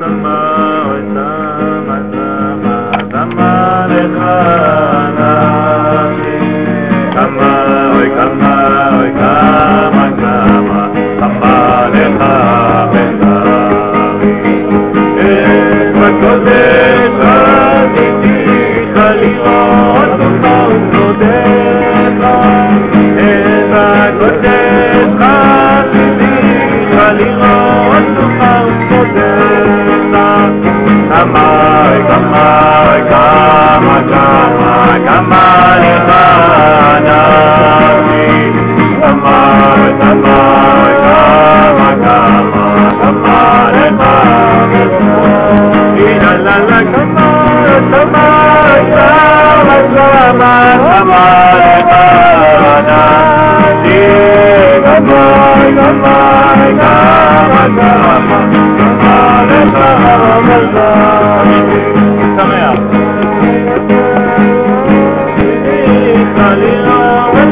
Sama. כמה, כמה,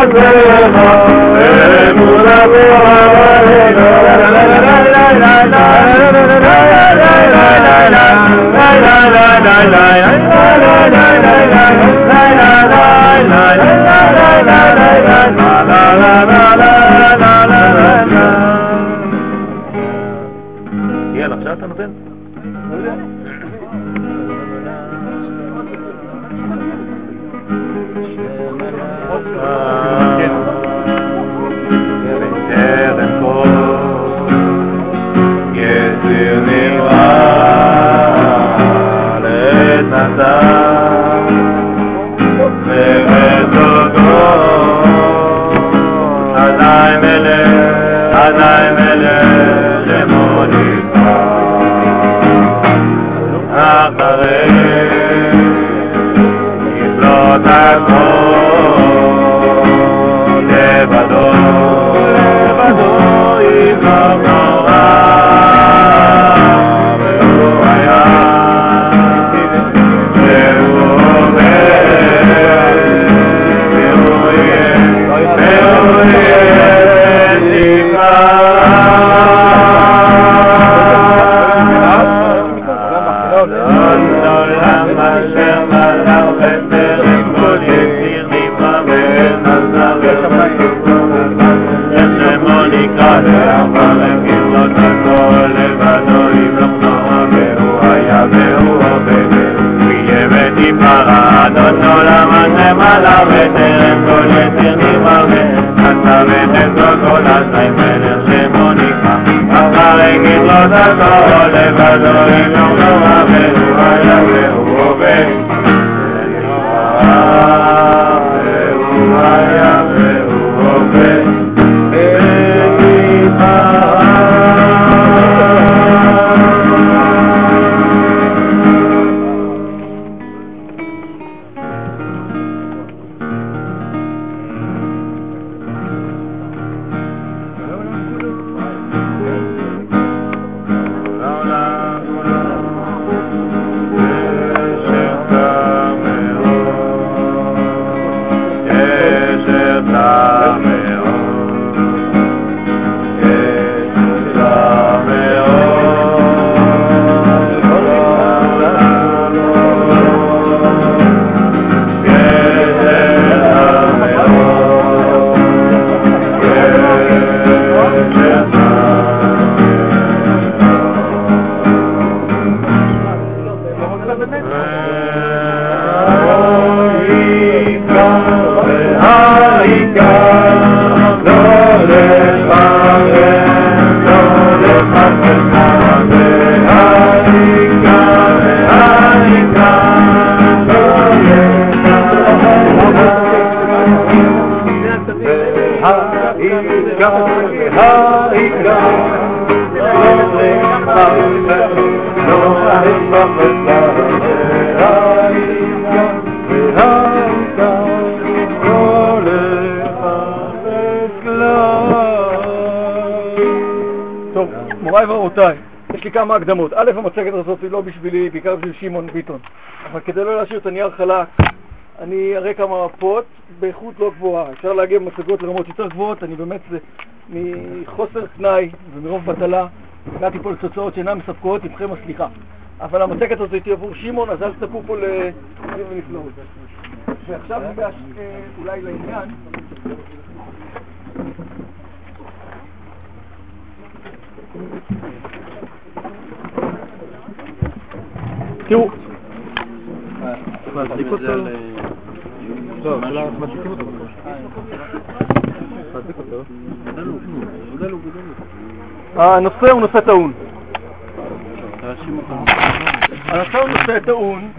la la la Hallelujah. Amen. טוב, מוריי ורבותיי, יש לי כמה הקדמות. א', המצגת הזאת היא לא בשבילי, בעיקר בשביל שמעון ביטון. אבל כדי לא להשאיר את הנייר חלק, אני אראה כמה מפות באיכות לא גבוהה. אפשר להגיע במצגות לרמות יותר גבוהות, אני באמת, זה מחוסר תנאי ומרוב בטלה, הגעתי פה לתוצאות שאינן מספקות, איתכם הסליחה. אבל המצגת הזאת היא עבור שמעון, אז אל תצפו פה לחיוב ונפלאות. ועכשיו ניגש אה, אולי לעניין. תראו, אותו? טוב, מדליקים אותו אותו. הנושא הוא נושא טעון. הנושא הוא נושא טעון,